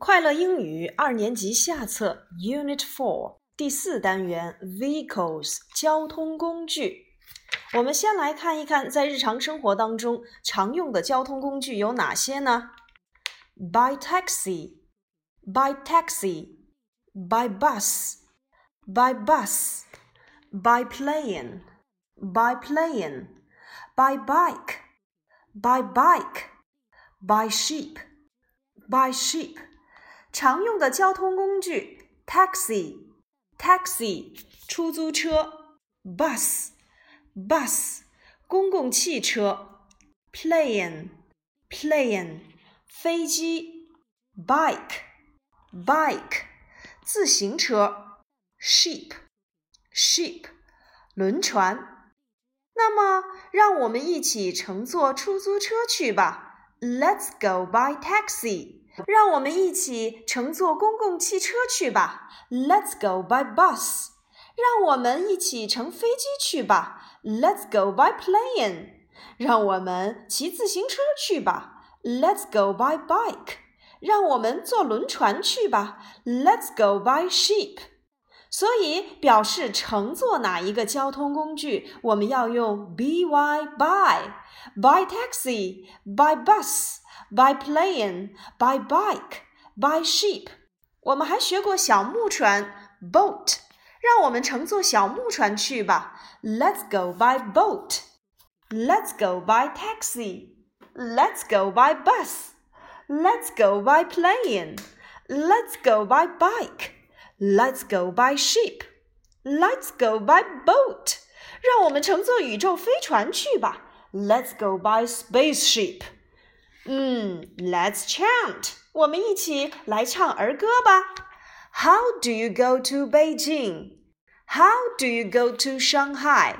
快乐英语二年级下册 Unit Four 第四单元 Vehicles 交通工具。我们先来看一看，在日常生活当中常用的交通工具有哪些呢？By taxi, by taxi, by bus, by bus, by plane, by plane, by bike, by bike, by sheep, by sheep。 常用的交通工具：taxi，taxi，出租车；bus，bus，公共汽车；plane，plane，飞机；bike，bike，自行车；ship，ship，轮船。那么，让我们一起乘坐出租车去吧。Let's go by taxi. 让我们一起乘坐公共汽车去吧。Let's go by bus。让我们一起乘飞机去吧。Let's go by plane。让我们骑自行车去吧。Let's go by bike。让我们坐轮船去吧。Let's go by ship。所以，表示乘坐哪一个交通工具，我们要用 by by by taxi by bus。by plane, by bike, by ship。我们还学过小木船 boat，让我们乘坐小木船去吧。Let's go by boat. Let's go by taxi. Let's go by bus. Let's go by plane. Let's go by bike. Let's go by ship. Let's go by boat. 让我们乘坐宇宙飞船去吧。Let's go by spaceship. 嗯，Let's chant，我们一起来唱儿歌吧。How do you go to Beijing? How do you go to Shanghai?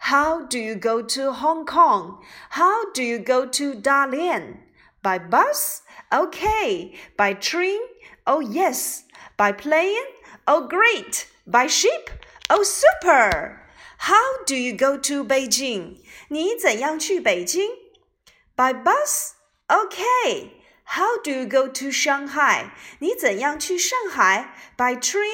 How do you go to Hong Kong? How do you go to Dalian? By bus? Okay. By train? Oh yes. By plane? Oh great. By ship? Oh super. How do you go to Beijing? 你怎样去北京？By bus? Okay. How do you go to Shanghai? 你怎样去上海？By train?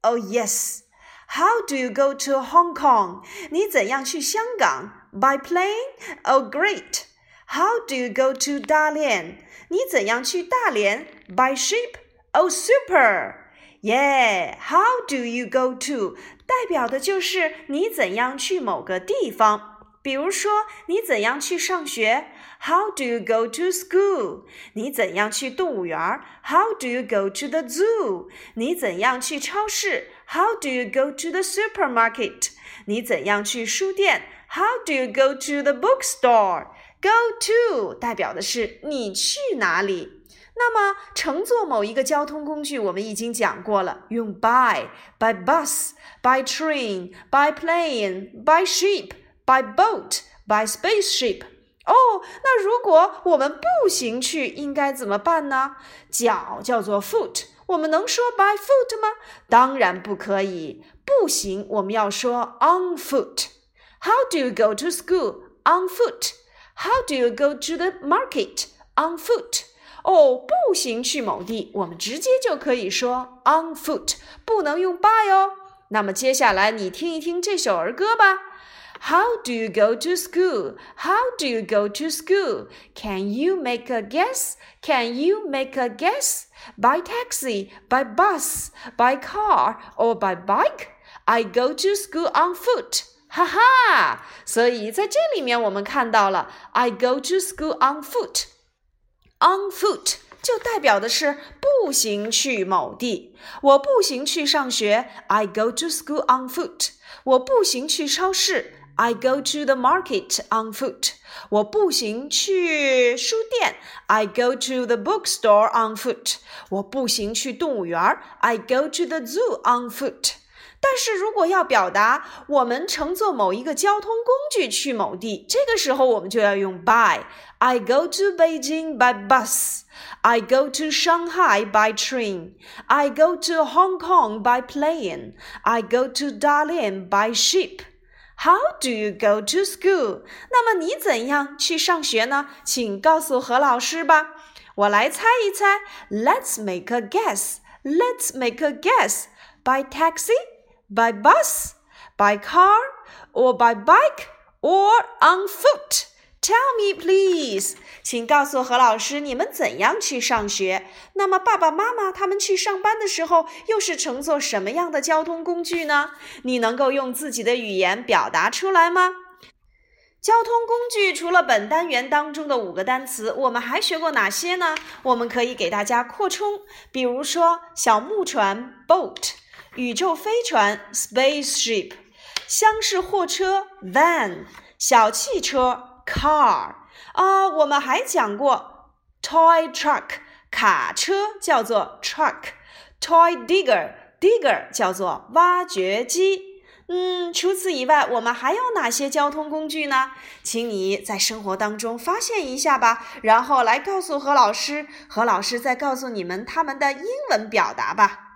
Oh yes. How do you go to Hong Kong? 你怎样去香港？By plane? Oh great. How do you go to Dalian? 你怎样去大连？By ship? Oh super. Yeah. How do you go to? 代表的就是你怎样去某个地方。 比如说，你怎样去上学？How do you go to school？你怎样去动物园？How do you go to the zoo？你怎样去超市？How do you go to the supermarket？你怎样去书店？How do you go to the bookstore？Go to 代表的是你去哪里。那么，乘坐某一个交通工具，我们已经讲过了，用 by，by bus，by train，by plane，by ship。By boat, by spaceship。哦，那如果我们步行去，应该怎么办呢？脚叫做 foot，我们能说 by foot 吗？当然不可以。步行我们要说 on foot。How do you go to school? On foot. How do you go to the market? On foot. 哦，步行去某地，我们直接就可以说 on foot，不能用 by 哦。那么接下来你听一听这首儿歌吧。How do you go to school? How do you go to school? Can you make a guess? Can you make a guess? By taxi, by bus, by car, or by bike? I go to school on foot. 哈哈，所以在这里面我们看到了 I go to school on foot. On foot 就代表的是步行去某地。我步行去上学，I go to school on foot。我步行去超市。 I go to the market on foot. 我步行去书店。I go to the bookstore on foot. 我步行去动物园。I go to the zoo on foot. 但是如果要表达我们乘坐某一个交通工具去某地，这个时候我们就要用 by。I go to Beijing by bus. I go to Shanghai by train. I go to Hong Kong by plane. I go to Dalian by ship. How do you go to school？那么你怎样去上学呢？请告诉何老师吧。我来猜一猜。Let's make a guess. Let's make a guess. By taxi, by bus, by car, or by bike, or on foot. Tell me, please，请告诉何老师，你们怎样去上学？那么爸爸妈妈他们去上班的时候，又是乘坐什么样的交通工具呢？你能够用自己的语言表达出来吗？交通工具除了本单元当中的五个单词，我们还学过哪些呢？我们可以给大家扩充，比如说小木船 （boat）、宇宙飞船 （spaceship）、厢式货车 （van）、小汽车。Car 啊，我们还讲过 toy truck 卡车叫做 truck，toy digger digger 叫做挖掘机。嗯，除此以外，我们还有哪些交通工具呢？请你在生活当中发现一下吧，然后来告诉何老师，何老师再告诉你们他们的英文表达吧。